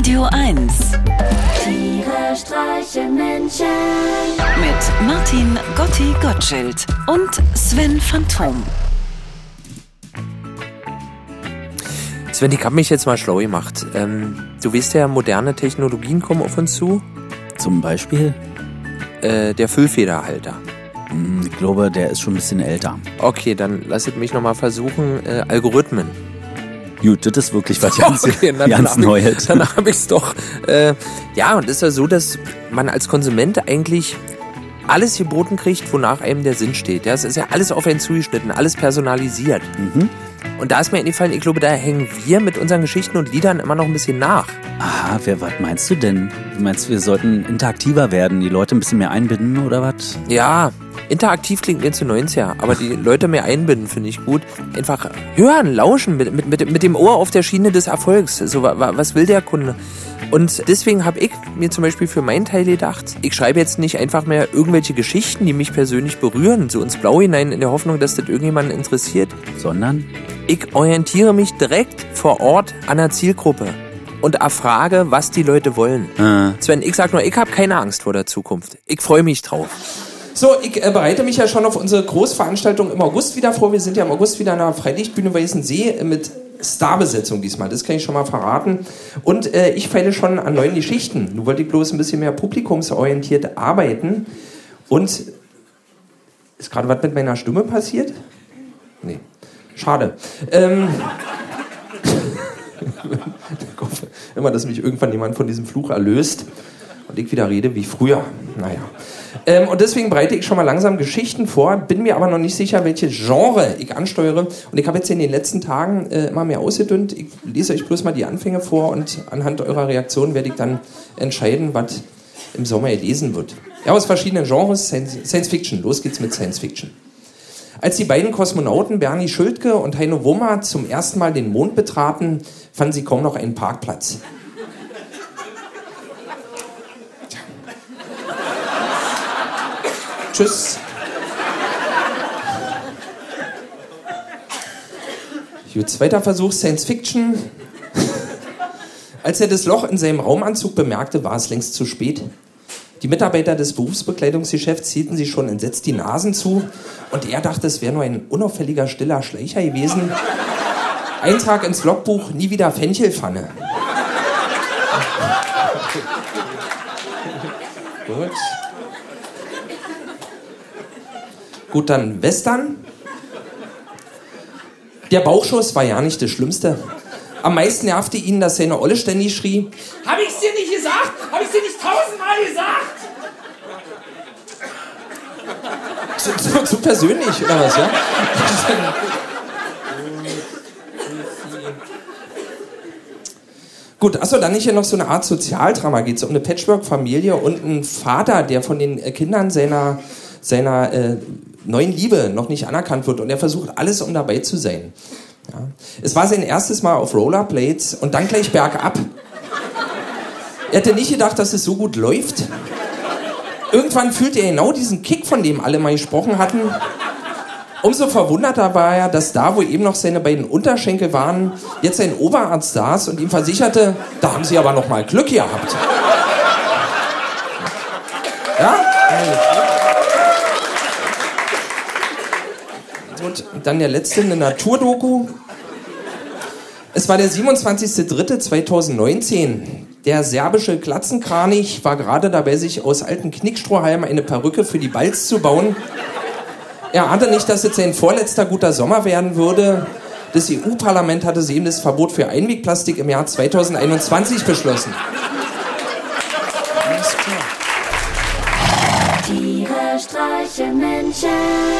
Radio 1 Tiere streichen Menschen. mit Martin Gotti Gottschild und Sven Phantom. Sven, ich habe mich jetzt mal schlau gemacht. Ähm, du weißt ja, moderne Technologien kommen auf uns zu. Zum Beispiel? Äh, der Füllfederhalter. Hm, Ich glaube, der ist schon ein bisschen älter. Okay, dann lasset mich nochmal versuchen. Äh, Algorithmen. Gut, das ist wirklich was ganz, Okay, dann ganz hab ich- Neues. Dann habe ich es doch. Äh, ja, und es ist ja so, dass man als Konsument eigentlich alles geboten kriegt, wonach einem der Sinn steht. Ja, es ist ja alles auf einen zugeschnitten, alles personalisiert. Mhm. Und da ist mir eingefallen, ich glaube, da hängen wir mit unseren Geschichten und Liedern immer noch ein bisschen nach. Aha, wer, was meinst du denn? Du meinst, wir sollten interaktiver werden, die Leute ein bisschen mehr einbinden oder was? Ja, interaktiv klingt mir zu 90er, aber die Leute mehr einbinden finde ich gut. Einfach hören, lauschen, mit, mit, mit, mit dem Ohr auf der Schiene des Erfolgs. So, wa, wa- was will der Kunde? Und deswegen habe ich mir zum Beispiel für meinen Teil gedacht, ich schreibe jetzt nicht einfach mehr irgendwelche Geschichten, die mich persönlich berühren, so ins Blau hinein, in der Hoffnung, dass das irgendjemanden interessiert. Sondern? Ich orientiere mich direkt vor Ort an der Zielgruppe und erfrage, was die Leute wollen. Äh, Sven, ich sag nur, ich habe keine Angst vor der Zukunft. Ich freue mich drauf. So, ich äh, bereite mich ja schon auf unsere Großveranstaltung im August wieder vor. Wir sind ja im August wieder an der Freilichtbühne Weißensee mit Starbesetzung diesmal. Das kann ich schon mal verraten. Und äh, ich feile schon an neuen Geschichten. Nun wollte ich bloß ein bisschen mehr publikumsorientiert arbeiten. Und ist gerade was mit meiner Stimme passiert? Nee. Schade. Ähm, ich hoffe immer, dass mich irgendwann jemand von diesem Fluch erlöst und ich wieder rede wie früher. Naja. Ähm, und deswegen bereite ich schon mal langsam Geschichten vor, bin mir aber noch nicht sicher, welche Genre ich ansteuere. Und ich habe jetzt in den letzten Tagen äh, immer mehr ausgedünnt. Ich lese euch bloß mal die Anfänge vor und anhand eurer Reaktion werde ich dann entscheiden, was im Sommer gelesen wird. Ja, aus verschiedenen Genres, Science, Fiction. Los geht's mit Science Fiction. Als die beiden Kosmonauten Bernie Schildke und Heino Wummer zum ersten Mal den Mond betraten, fanden sie kaum noch einen Parkplatz. Tschüss. Gut, zweiter Versuch, Science Fiction. Als er das Loch in seinem Raumanzug bemerkte, war es längst zu spät. Die Mitarbeiter des Berufsbekleidungsgeschäfts hielten sich schon entsetzt die Nasen zu und er dachte, es wäre nur ein unauffälliger, stiller Schleicher gewesen. Eintrag ins Logbuch, nie wieder Fenchelpfanne. Gut. Gut, dann Western. Der Bauchschuss war ja nicht das Schlimmste. Am meisten nervte ihn, dass seine Olle ständig schrie, Hab ich's dir nicht gesagt? Hab ich's dir nicht tausendmal gesagt? Zu, zu, zu persönlich, oder was, ja? Gut, achso, dann nicht hier noch so eine Art Sozialdrama. Geht es um eine Patchwork-Familie und einen Vater, der von den Kindern seiner, seiner äh, neuen Liebe noch nicht anerkannt wird und er versucht alles, um dabei zu sein. Ja. Es war sein erstes Mal auf Rollerblades und dann gleich bergab. Er hätte nicht gedacht, dass es so gut läuft. Irgendwann fühlte er genau diesen Kick, von dem alle mal gesprochen hatten. Umso verwunderter war er, dass da, wo eben noch seine beiden Unterschenkel waren, jetzt ein Oberarzt saß und ihm versicherte, da haben sie aber noch mal Glück gehabt. Ja? Und dann der letzte, eine Naturdoku. Es war der 27.03.2019. Der serbische Glatzenkranich war gerade dabei, sich aus alten Knickstrohhalmen eine Perücke für die Balz zu bauen. Er ahnte nicht, dass es sein vorletzter guter Sommer werden würde. Das EU-Parlament hatte soeben das Verbot für Einwegplastik im Jahr 2021 beschlossen. Tiere streichen Menschen.